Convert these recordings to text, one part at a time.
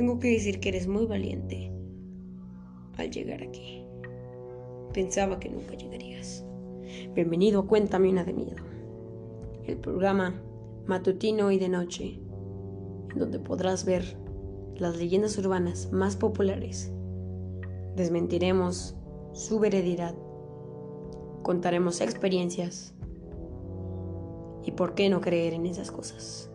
Tengo que decir que eres muy valiente al llegar aquí. Pensaba que nunca llegarías. Bienvenido a Cuéntame una de miedo. El programa matutino y de noche, en donde podrás ver las leyendas urbanas más populares. Desmentiremos su veredidad. Contaremos experiencias. ¿Y por qué no creer en esas cosas?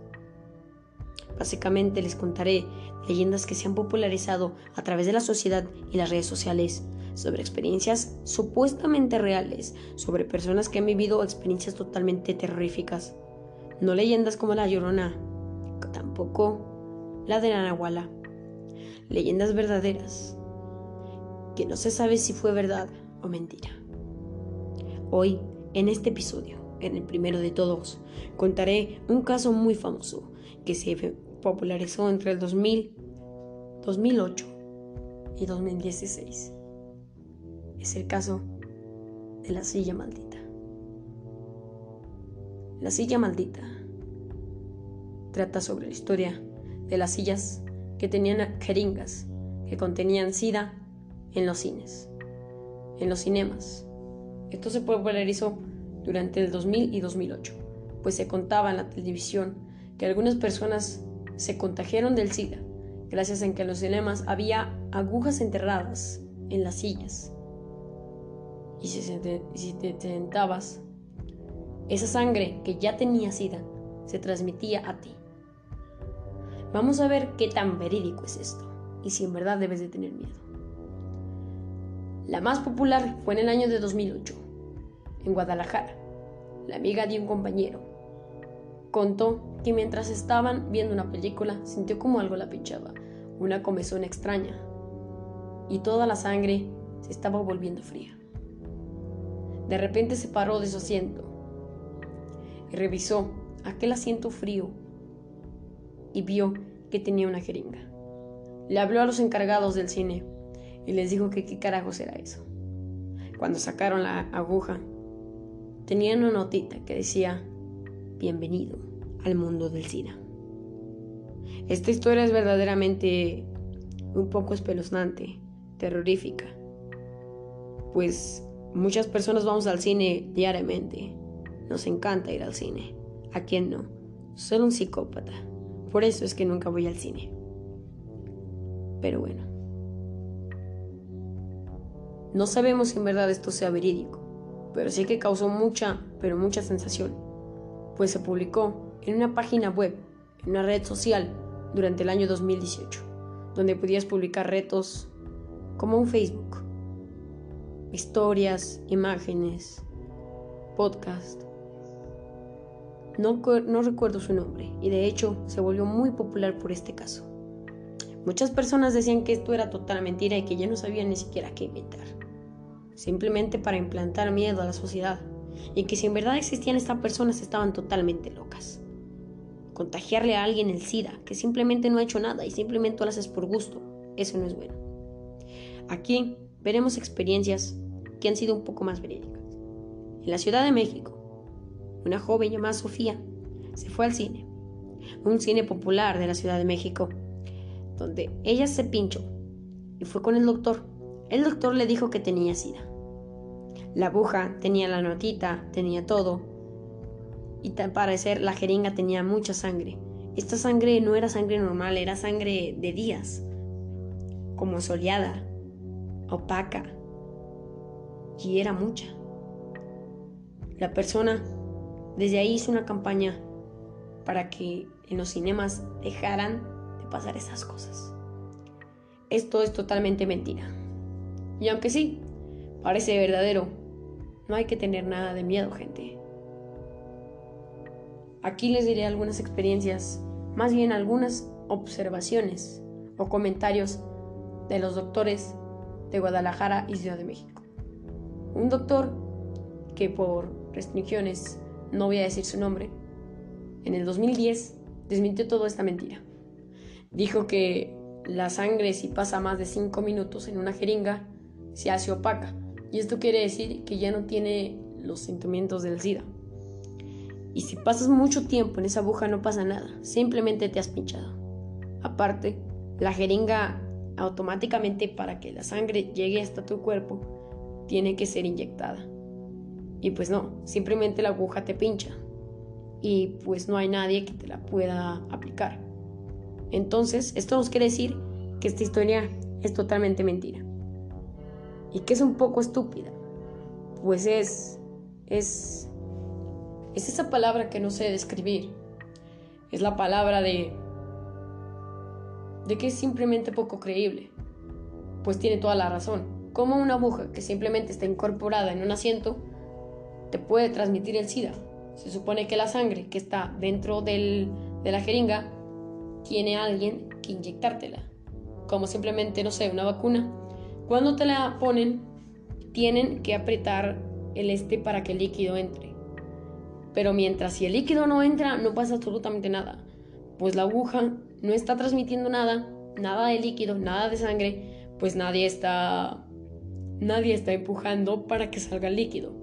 Básicamente les contaré leyendas que se han popularizado a través de la sociedad y las redes sociales sobre experiencias supuestamente reales, sobre personas que han vivido experiencias totalmente terroríficas. No leyendas como la Llorona, tampoco la de la. Leyendas verdaderas, que no se sabe si fue verdad o mentira. Hoy, en este episodio, en el primero de todos, contaré un caso muy famoso que se popularizó entre el 2000, 2008 y 2016. Es el caso de la silla maldita. La silla maldita trata sobre la historia de las sillas que tenían jeringas que contenían sida en los cines, en los cinemas. Esto se popularizó durante el 2000 y 2008, pues se contaba en la televisión que algunas personas se contagiaron del SIDA, gracias a que en los cinemas había agujas enterradas en las sillas. Y si, te, sentabas, esa sangre que ya tenía SIDA se transmitía a ti. Vamos a ver qué tan verídico es esto y si en verdad debes de tener miedo. La más popular fue en el año de 2008, en Guadalajara. La amiga de un compañero contó que mientras estaban viendo una película sintió como algo la pinchaba, una comezón extraña, y toda la sangre se estaba volviendo fría. De repente se paró de su asiento y revisó aquel asiento frío y vio que tenía una jeringa. Le habló a los encargados del cine y les dijo que qué carajos era eso. Cuando sacaron la aguja, tenían una notita que decía, bienvenido al mundo del SIDA. Esta historia es verdaderamente un poco espeluznante, terrorífica, pues muchas personas vamos al cine diariamente. Nos encanta ir al cine. ¿A quién no? Soy un psicópata. Por eso es que nunca voy al cine. Pero bueno. No sabemos si en verdad esto sea verídico, pero sí que causó mucha, pero mucha sensación, pues se publicó en una página web, en una red social, durante el año 2018, donde podías publicar retos como un Facebook, historias, imágenes, podcast. No, no recuerdo su nombre y de hecho se volvió muy popular por este caso. Muchas personas decían que esto era total mentira y que ya no sabían ni siquiera qué inventar, simplemente para implantar miedo a la sociedad y que si en verdad existían estas personas estaban totalmente locas contagiarle a alguien el SIDA, que simplemente no ha hecho nada y simplemente lo haces por gusto. Eso no es bueno. Aquí veremos experiencias que han sido un poco más verídicas. En la Ciudad de México, una joven llamada Sofía se fue al cine, un cine popular de la Ciudad de México, donde ella se pinchó y fue con el doctor. El doctor le dijo que tenía SIDA. La aguja tenía la notita, tenía todo, y al parecer la jeringa tenía mucha sangre. Esta sangre no era sangre normal, era sangre de días, como soleada, opaca, y era mucha. La persona desde ahí hizo una campaña para que en los cinemas dejaran de pasar esas cosas. Esto es totalmente mentira. Y aunque sí, parece verdadero, no hay que tener nada de miedo, gente. Aquí les diré algunas experiencias, más bien algunas observaciones o comentarios de los doctores de Guadalajara y Ciudad de México. Un doctor que por restricciones, no voy a decir su nombre, en el 2010 desmintió toda esta mentira. Dijo que la sangre si pasa más de 5 minutos en una jeringa se hace opaca y esto quiere decir que ya no tiene los sentimientos del SIDA. Y si pasas mucho tiempo en esa aguja no pasa nada, simplemente te has pinchado. Aparte, La jeringa automáticamente para que la sangre llegue hasta tu cuerpo tiene que ser inyectada. Y pues no, simplemente la aguja te pincha y pues no hay nadie que te la pueda aplicar. Entonces, esto nos quiere decir que esta historia es totalmente mentira. Y que es un poco estúpida. Pues es es es esa palabra que no sé describir. Es la palabra de de que es simplemente poco creíble. Pues tiene toda la razón. Como una aguja que simplemente está incorporada en un asiento te puede transmitir el SIDA. Se supone que la sangre que está dentro de la jeringa tiene alguien que inyectártela. Como simplemente, no sé, una vacuna. Cuando te la ponen, tienen que apretar el este para que el líquido entre. Pero mientras si el líquido no entra, no pasa absolutamente nada. Pues la aguja no está transmitiendo nada, nada de líquido, nada de sangre, pues nadie está nadie está empujando para que salga el líquido.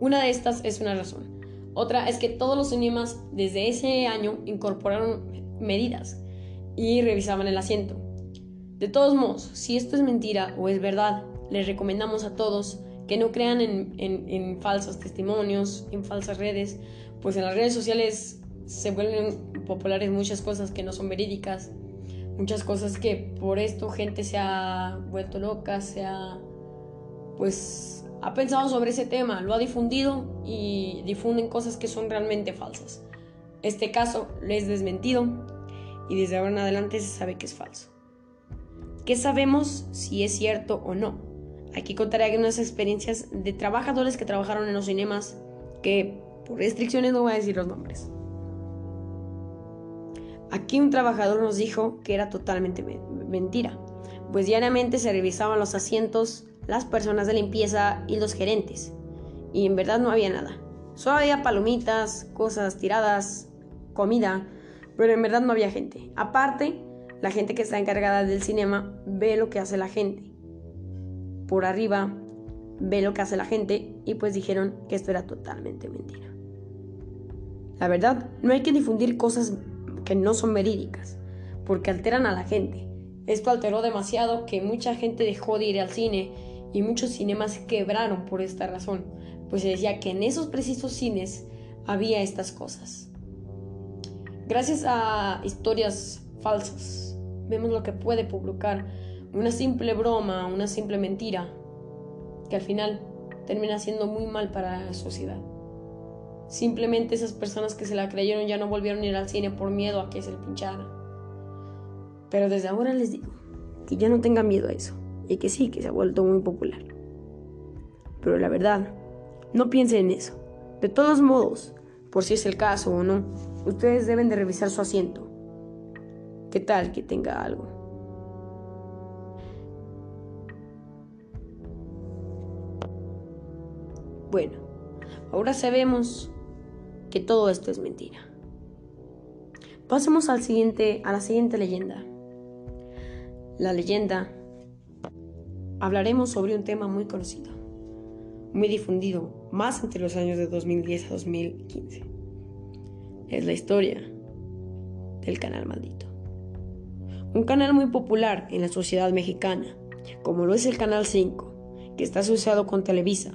Una de estas es una razón. Otra es que todos los cinemas desde ese año incorporaron medidas y revisaban el asiento. De todos modos, si esto es mentira o es verdad, les recomendamos a todos que no crean en, falsos testimonios, en falsas redes, pues en las redes sociales se vuelven populares muchas cosas que no son verídicas, muchas cosas que por esto gente se ha vuelto loca, se ha pues ha pensado sobre ese tema, lo ha difundido y difunden cosas que son realmente falsas. Este caso lo es desmentido y desde ahora en adelante se sabe que es falso. ¿Qué sabemos si es cierto o no? Aquí contaré algunas experiencias de trabajadores que trabajaron en los cinemas que por restricciones no voy a decir los nombres. Aquí un trabajador nos dijo que era totalmente mentira, pues diariamente se revisaban los asientos las personas de limpieza y los gerentes. Y en verdad no había nada. Solo había palomitas, cosas tiradas, comida, pero en verdad no había gente. Aparte, la gente que está encargada del cinema ve lo que hace la gente. Por arriba ve lo que hace la gente y pues dijeron que esto era totalmente mentira. La verdad, no hay que difundir cosas que no son verídicas, porque alteran a la gente. Esto alteró demasiado que mucha gente dejó de ir al cine y muchos cinemas quebraron por esta razón, pues se decía que en esos precisos cines había estas cosas. Gracias a historias falsas, vemos lo que puede publicar una simple broma, una simple mentira, que al final termina siendo muy mal para la sociedad. Simplemente esas personas que se la creyeron ya no volvieron a ir al cine por miedo a que se le pinchara. Pero desde ahora les digo que ya no tengan miedo a eso y que sí, que se ha vuelto muy popular. Pero la verdad, no piensen en eso. De todos modos, por si es el caso o no, ustedes deben de revisar su asiento. ¿Qué tal que tenga algo? Bueno, ahora sabemos que todo esto es mentira. Pasemos al siguiente, a la siguiente leyenda. La leyenda hablaremos sobre un tema muy conocido, muy difundido, más entre los años de 2010 a 2015. Es la historia del canal maldito. Un canal muy popular en la sociedad mexicana, como lo es el Canal 5, que está asociado con Televisa.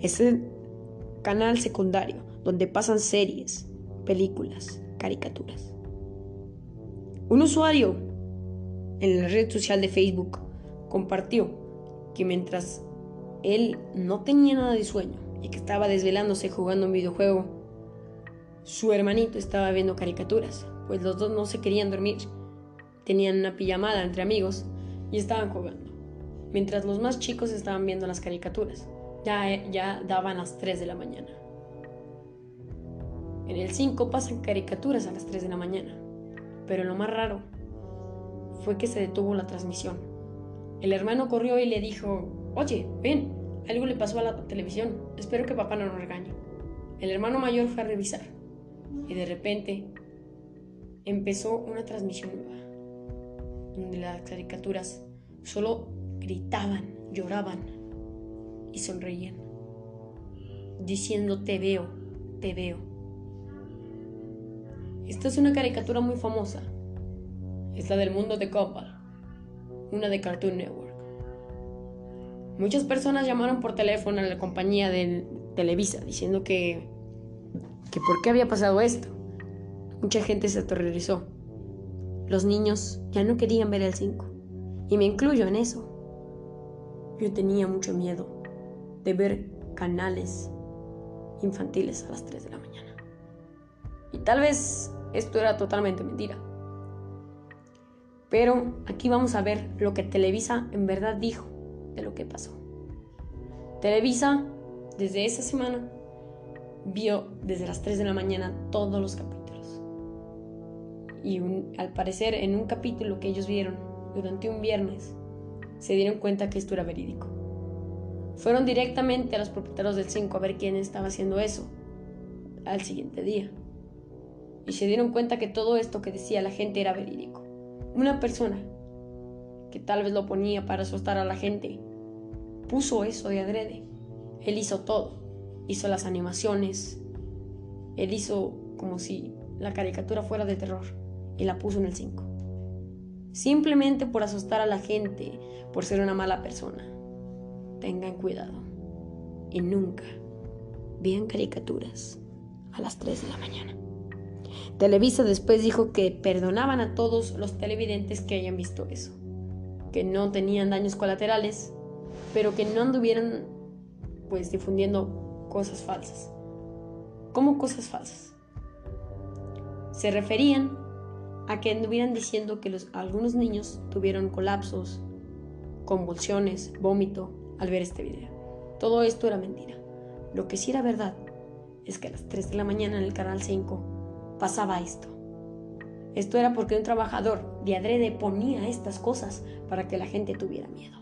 Es el canal secundario donde pasan series, películas, caricaturas. Un usuario en la red social de Facebook compartió que mientras él no tenía nada de sueño y que estaba desvelándose jugando un videojuego, su hermanito estaba viendo caricaturas, pues los dos no se querían dormir. Tenían una pijamada entre amigos y estaban jugando, mientras los más chicos estaban viendo las caricaturas. Ya, ya daban las 3 de la mañana. En el 5 pasan caricaturas a las 3 de la mañana, pero lo más raro fue que se detuvo la transmisión el hermano corrió y le dijo, oye, ven, algo le pasó a la televisión, espero que papá no nos regañe. El hermano mayor fue a revisar y de repente empezó una transmisión nueva, donde las caricaturas solo gritaban, lloraban y sonreían, diciendo te veo, te veo. Esta es una caricatura muy famosa. es la del mundo de Gumball, una de Cartoon Network. Muchas personas llamaron por teléfono a la compañía de Televisa diciendo que, que por qué había pasado esto. Mucha gente se aterrorizó. Los niños ya no querían ver el 5. Y me incluyo en eso. Yo tenía mucho miedo de ver canales infantiles a las 3 de la mañana. Y tal vez esto era totalmente mentira. Pero aquí vamos a ver lo que Televisa en verdad dijo de lo que pasó. Televisa, desde esa semana, vio desde las 3 de la mañana todos los capítulos. Y al parecer en un capítulo que ellos vieron durante un viernes, se dieron cuenta que esto era verídico. Fueron directamente a los propietarios del 5 a ver quién estaba haciendo eso al siguiente día. Y se dieron cuenta que todo esto que decía la gente era verídico. Una persona que tal vez lo ponía para asustar a la gente, puso eso de adrede. Él hizo todo. Hizo las animaciones. Él hizo como si la caricatura fuera de terror y la puso en el 5. Simplemente por asustar a la gente, por ser una mala persona. Tengan cuidado y nunca vean caricaturas a las 3 de la mañana. Televisa después dijo que perdonaban a todos los televidentes que hayan visto eso, que no tenían daños colaterales, pero que no anduvieran pues difundiendo cosas falsas. ¿Cómo cosas falsas? Se referían a que anduvieran diciendo que los, algunos niños tuvieron colapsos, convulsiones, vómito al ver este video. Todo esto era mentira. Lo que sí era verdad es que a las 3 de la mañana en el canal 5 pasaba esto. Esto era porque un trabajador de adrede ponía estas cosas para que la gente tuviera miedo.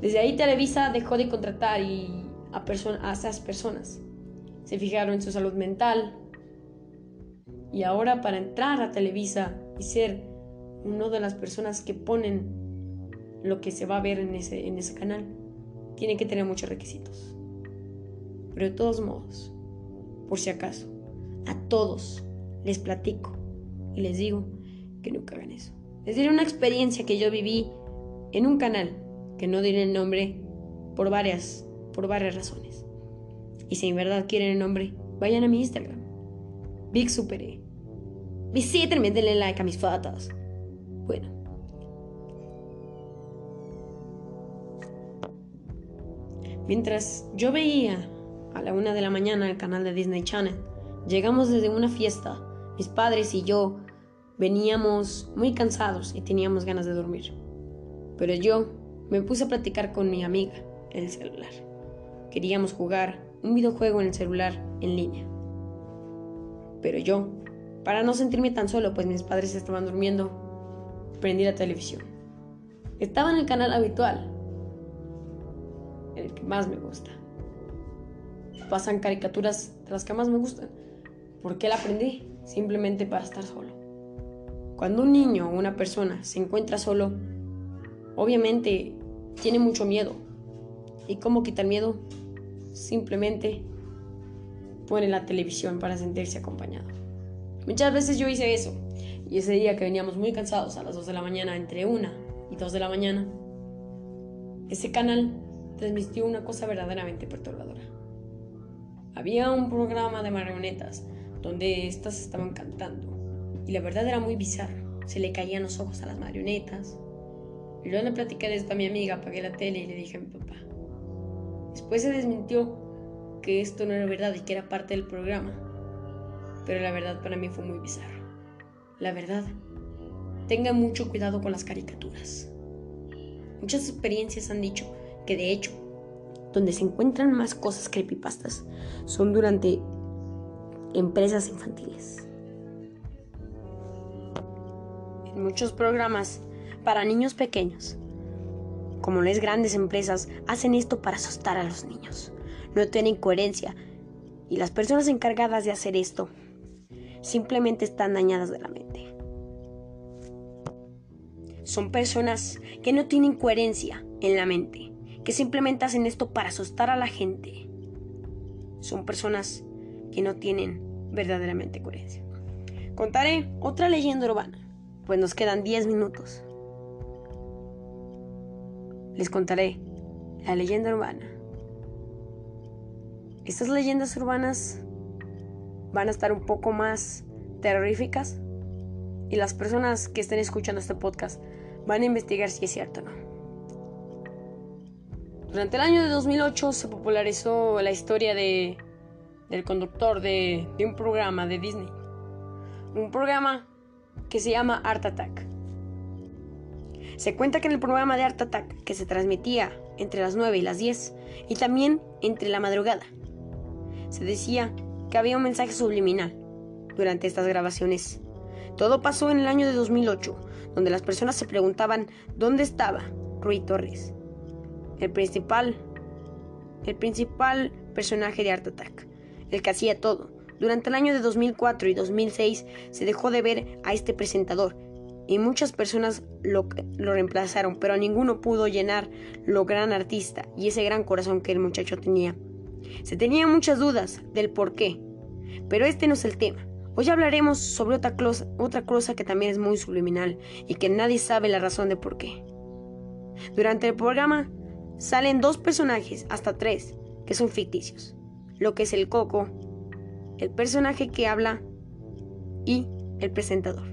Desde ahí Televisa dejó de contratar a esas personas. Se fijaron en su salud mental. Y ahora para entrar a Televisa y ser una de las personas que ponen lo que se va a ver en ese, en ese canal, tiene que tener muchos requisitos. Pero de todos modos, por si acaso, a todos les platico y les digo que nunca hagan eso. Les diré una experiencia que yo viví en un canal, que no diré el nombre por varias, por varias razones. Y si en verdad quieren el nombre, vayan a mi Instagram, Big Superé. Visítenme, denle like a mis fotos. Bueno. Mientras yo veía a la una de la mañana el canal de Disney Channel, Llegamos desde una fiesta. Mis padres y yo veníamos muy cansados y teníamos ganas de dormir. Pero yo me puse a platicar con mi amiga en el celular. Queríamos jugar un videojuego en el celular en línea. Pero yo, para no sentirme tan solo, pues mis padres estaban durmiendo, prendí la televisión. Estaba en el canal habitual, el que más me gusta. Pasan caricaturas de las que más me gustan. ¿Por qué la aprendí? Simplemente para estar solo. Cuando un niño o una persona se encuentra solo, obviamente tiene mucho miedo. ¿Y cómo quitar miedo? Simplemente pone la televisión para sentirse acompañado. Muchas veces yo hice eso. Y ese día que veníamos muy cansados a las 2 de la mañana, entre 1 y 2 de la mañana, ese canal transmitió una cosa verdaderamente perturbadora. Había un programa de marionetas donde éstas estaban cantando. Y la verdad era muy bizarro. Se le caían los ojos a las marionetas. Y luego le platiqué de esto a mi amiga, apagué la tele y le dije a mi papá. Después se desmintió que esto no era verdad y que era parte del programa. Pero la verdad para mí fue muy bizarro. La verdad, tenga mucho cuidado con las caricaturas. Muchas experiencias han dicho que de hecho, donde se encuentran más cosas creepypastas son durante empresas infantiles. En muchos programas para niños pequeños, como las grandes empresas, hacen esto para asustar a los niños. No tienen coherencia y las personas encargadas de hacer esto simplemente están dañadas de la mente. Son personas que no tienen coherencia en la mente, que simplemente hacen esto para asustar a la gente. Son personas que no tienen verdaderamente coherencia. contaré otra leyenda urbana, pues nos quedan 10 minutos. Les contaré la leyenda urbana. Estas leyendas urbanas van a estar un poco más terroríficas y las personas que estén escuchando este podcast van a investigar si es cierto o no. Durante el año de 2008 se popularizó la historia de, del conductor de, de un programa de Disney. Un programa que se llama Art Attack. Se cuenta que en el programa de Art Attack, que se transmitía entre las 9 y las 10, y también entre la madrugada, se decía que había un mensaje subliminal durante estas grabaciones. Todo pasó en el año de 2008, donde las personas se preguntaban dónde estaba Rui Torres, el principal, el principal personaje de Art Attack, el que hacía todo. Durante el año de 2004 y 2006 se dejó de ver a este presentador y muchas personas lo, lo, reemplazaron, pero ninguno pudo llenar lo gran artista y ese gran corazón que el muchacho tenía. Se tenían muchas dudas del por qué, pero este no es el tema. Hoy hablaremos sobre otra cosa, otra cosa que también es muy subliminal y que nadie sabe la razón de por qué. Durante el programa salen dos personajes, hasta tres, que son ficticios. Lo que es el coco, el personaje que habla y el presentador.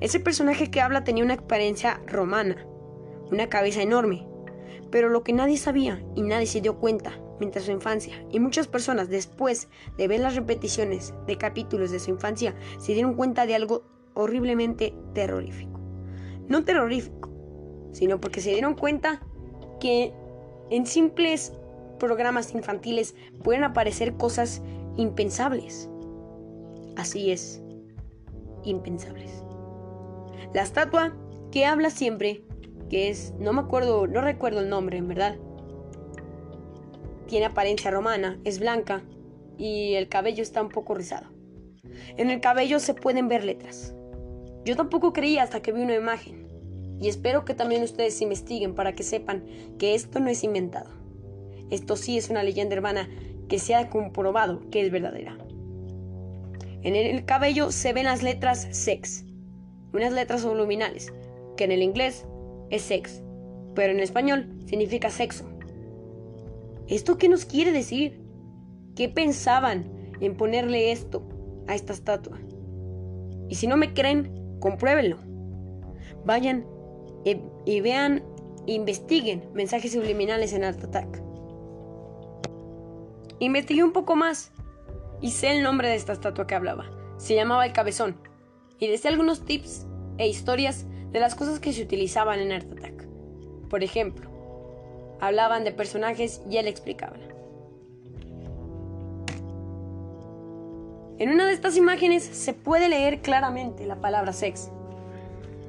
Ese personaje que habla tenía una apariencia romana, una cabeza enorme, pero lo que nadie sabía y nadie se dio cuenta mientras su infancia, y muchas personas después de ver las repeticiones de capítulos de su infancia, se dieron cuenta de algo horriblemente terrorífico. No terrorífico, sino porque se dieron cuenta que en simples programas infantiles pueden aparecer cosas impensables. Así es, impensables. La estatua que habla siempre, que es, no me acuerdo, no recuerdo el nombre, en verdad, tiene apariencia romana, es blanca y el cabello está un poco rizado. En el cabello se pueden ver letras. Yo tampoco creía hasta que vi una imagen. Y espero que también ustedes investiguen para que sepan que esto no es inventado. Esto sí es una leyenda hermana que se ha comprobado que es verdadera. En el cabello se ven las letras sex, unas letras subliminales, que en el inglés es sex, pero en español significa sexo. ¿Esto qué nos quiere decir? ¿Qué pensaban en ponerle esto a esta estatua? Y si no me creen, compruébenlo. Vayan y, vean, investiguen mensajes subliminales en Art Attack. Investigué un poco más y sé el nombre de esta estatua que hablaba. Se llamaba el cabezón. Y decía algunos tips e historias de las cosas que se utilizaban en Art Attack. Por ejemplo, hablaban de personajes y él explicaba. En una de estas imágenes se puede leer claramente la palabra sex.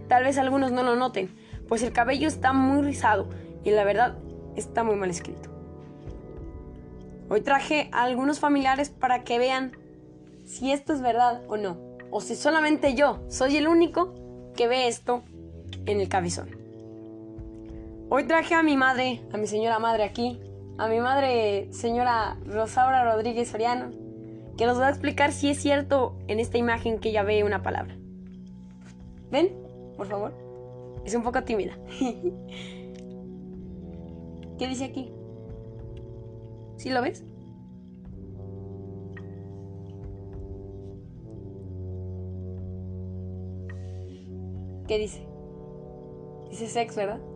Tal vez algunos no lo noten, pues el cabello está muy rizado y la verdad está muy mal escrito. Hoy traje a algunos familiares para que vean si esto es verdad o no, o si solamente yo soy el único que ve esto en el cabezón. Hoy traje a mi madre, a mi señora madre aquí, a mi madre señora Rosaura Rodríguez Soriano, que nos va a explicar si es cierto en esta imagen que ella ve una palabra. ¿Ven? Por favor. Es un poco tímida. ¿Qué dice aquí? ¿Sí lo ves? ¿Qué dice? Dice sex, ¿verdad?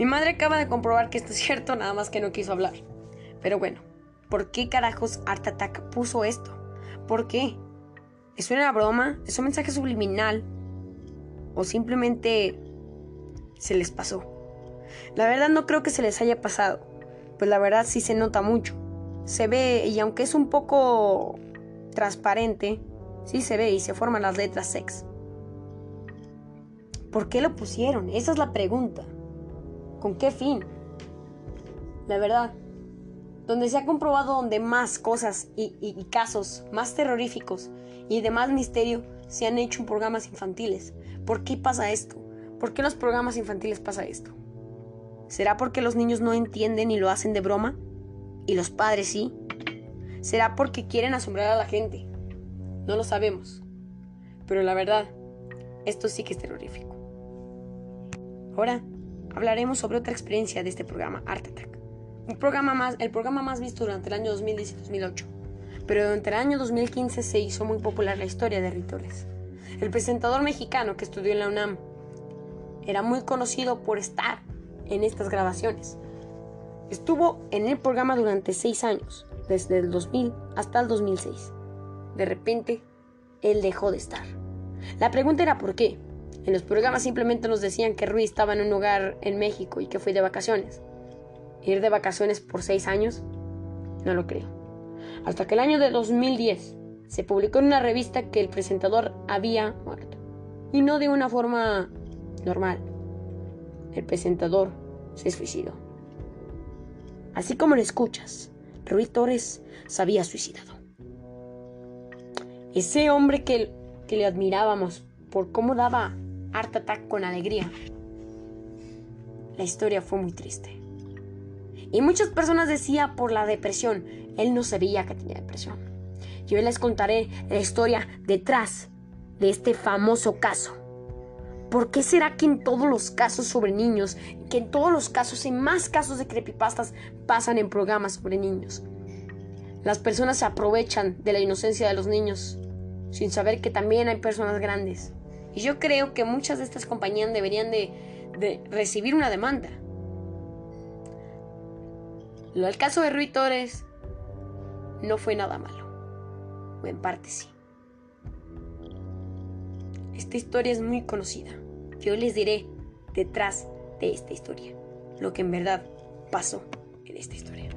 Mi madre acaba de comprobar que esto es cierto, nada más que no quiso hablar. Pero bueno, ¿por qué carajos Art Attack puso esto? ¿Por qué? ¿Es una broma? ¿Es un mensaje subliminal? ¿O simplemente se les pasó? La verdad no creo que se les haya pasado, pues la verdad sí se nota mucho. Se ve, y aunque es un poco transparente, sí se ve y se forman las letras sex. ¿Por qué lo pusieron? Esa es la pregunta. ¿Con qué fin? La verdad, donde se ha comprobado donde más cosas y, casos más terroríficos y de más misterio se han hecho en programas infantiles. ¿Por qué pasa esto? ¿Por qué en los programas infantiles pasa esto? ¿Será porque los niños no entienden y lo hacen de broma? ¿Y los padres sí? ¿Será porque quieren asombrar a la gente? No lo sabemos. Pero la verdad, esto sí que es terrorífico. Ahora hablaremos sobre otra experiencia de este programa, Art Attack. Un programa más, el programa más visto durante el año 2010 y 2008. Pero durante el año 2015 se hizo muy popular la historia de Ritores. El presentador mexicano que estudió en la UNAM era muy conocido por estar en estas grabaciones. Estuvo en el programa durante seis años, desde el 2000 hasta el 2006. De repente, él dejó de estar. La pregunta era por qué. En los programas simplemente nos decían que Ruiz estaba en un lugar en México y que fue de vacaciones. ¿Ir de vacaciones por seis años? No lo creo. Hasta que el año de 2010 se publicó en una revista que el presentador había muerto. Y no de una forma normal. El presentador se suicidó. Así como lo escuchas, Ruiz Torres se había suicidado. Ese hombre que, que le admirábamos por cómo daba Art Attack con alegría. La historia fue muy triste. Y muchas personas decían por la depresión. Él no sabía que tenía depresión. Yo les contaré la historia detrás de este famoso caso. ¿Por qué será que en todos los casos sobre niños, que en todos los casos, en más casos de creepypastas, pasan en programas sobre niños? Las personas se aprovechan de la inocencia de los niños, sin saber que también hay personas grandes. Y yo creo que muchas de estas compañías deberían de, recibir una demanda. Lo del caso de Rui Torres no fue nada malo. O en parte sí. Esta historia es muy conocida. Yo les diré detrás de esta historia lo que en verdad pasó en esta historia.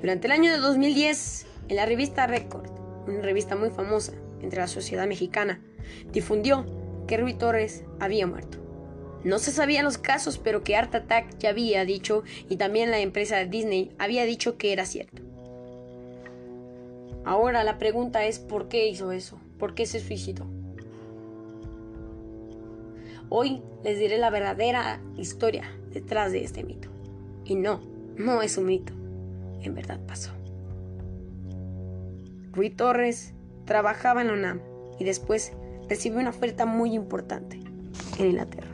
Durante el año de 2010, en la revista Record, una revista muy famosa entre la sociedad mexicana, difundió que Rui Torres había muerto. No se sabían los casos, pero que Art Attack ya había dicho y también la empresa de Disney había dicho que era cierto. Ahora la pregunta es ¿por qué hizo eso? ¿Por qué se suicidó? Hoy les diré la verdadera historia detrás de este mito. Y no, no es un mito. En verdad pasó. Rui Torres trabajaba en la UNAM y después recibió una oferta muy importante en Inglaterra.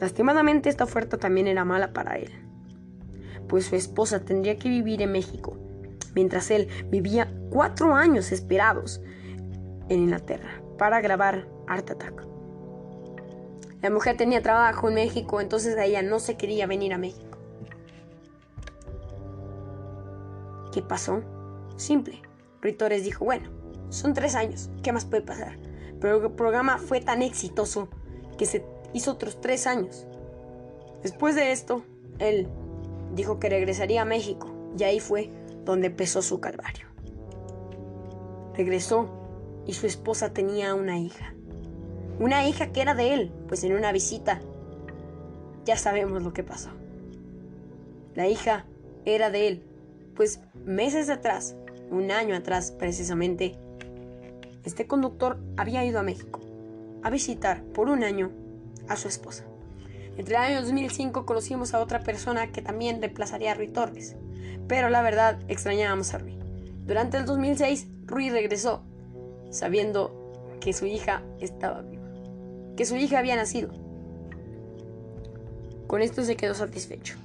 Lastimadamente esta oferta también era mala para él, pues su esposa tendría que vivir en México, mientras él vivía cuatro años esperados en Inglaterra para grabar Art Attack. La mujer tenía trabajo en México, entonces ella no se quería venir a México. ¿Qué pasó? Simple. Ritores dijo, bueno, son tres años, ¿qué más puede pasar? Pero el programa fue tan exitoso que se hizo otros tres años. Después de esto, él dijo que regresaría a México y ahí fue donde empezó su calvario. Regresó y su esposa tenía una hija. Una hija que era de él, pues en una visita ya sabemos lo que pasó. La hija era de él, pues meses atrás, un año atrás precisamente, este conductor había ido a México a visitar por un año a su esposa. Entre el año 2005 conocimos a otra persona que también reemplazaría a Rui Torres, pero la verdad extrañábamos a Rui. Durante el 2006, Rui regresó, sabiendo que su hija estaba viva, que su hija había nacido. Con esto se quedó satisfecho,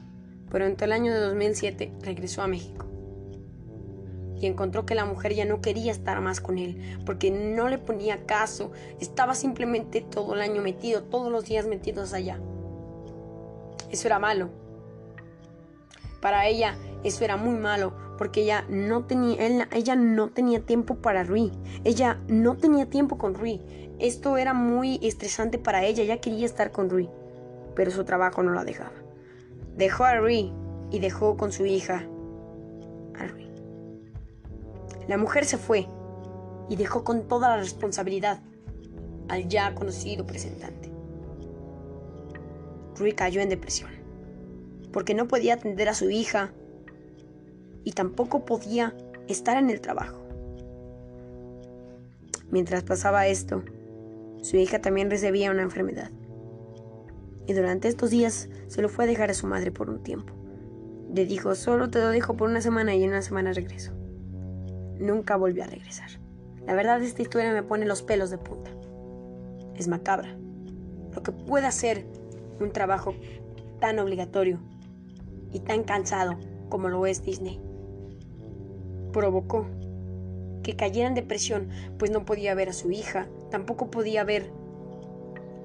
pero entre el año de 2007 regresó a México y encontró que la mujer ya no quería estar más con él, porque no le ponía caso, estaba simplemente todo el año metido, todos los días metidos allá. Eso era malo. Para ella eso era muy malo, porque ella no tenía, ella no tenía tiempo para Rui, ella no tenía tiempo con Rui. Esto era muy estresante para ella, ella quería estar con Rui, pero su trabajo no la dejaba. Dejó a Rui y dejó con su hija. La mujer se fue y dejó con toda la responsabilidad al ya conocido presentante. Rui cayó en depresión, porque no podía atender a su hija y tampoco podía estar en el trabajo. Mientras pasaba esto, su hija también recibía una enfermedad. Y durante estos días se lo fue a dejar a su madre por un tiempo. Le dijo, solo te lo dejo por una semana y en una semana regreso. Nunca volvió a regresar. La verdad, esta historia me pone los pelos de punta. Es macabra. Lo que puede hacer un trabajo tan obligatorio y tan cansado como lo es Disney. Provocó que cayera en depresión, pues no podía ver a su hija, tampoco podía ver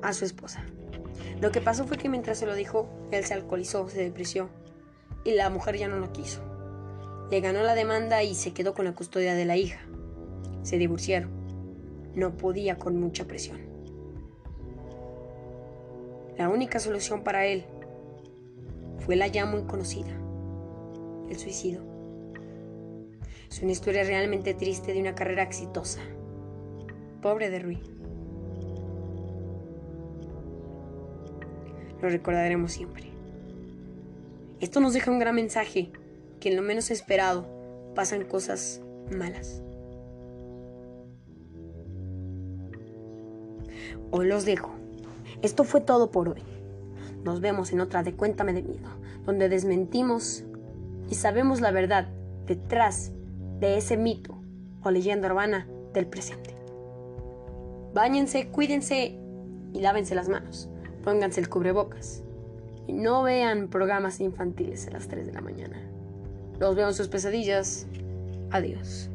a su esposa. Lo que pasó fue que mientras se lo dijo, él se alcoholizó, se depresió y la mujer ya no lo quiso. Le ganó la demanda y se quedó con la custodia de la hija. Se divorciaron. No podía con mucha presión. La única solución para él fue la ya muy conocida, el suicidio. Es una historia realmente triste de una carrera exitosa. Pobre de Rui. Lo recordaremos siempre. Esto nos deja un gran mensaje, que en lo menos esperado pasan cosas malas. Hoy los dejo. Esto fue todo por hoy. Nos vemos en otra de Cuéntame de Miedo, donde desmentimos y sabemos la verdad detrás de ese mito o leyenda urbana del presente. Báñense, cuídense y lávense las manos. Pónganse el cubrebocas. Y no vean programas infantiles a las 3 de la mañana. Los veo en sus pesadillas. Adiós.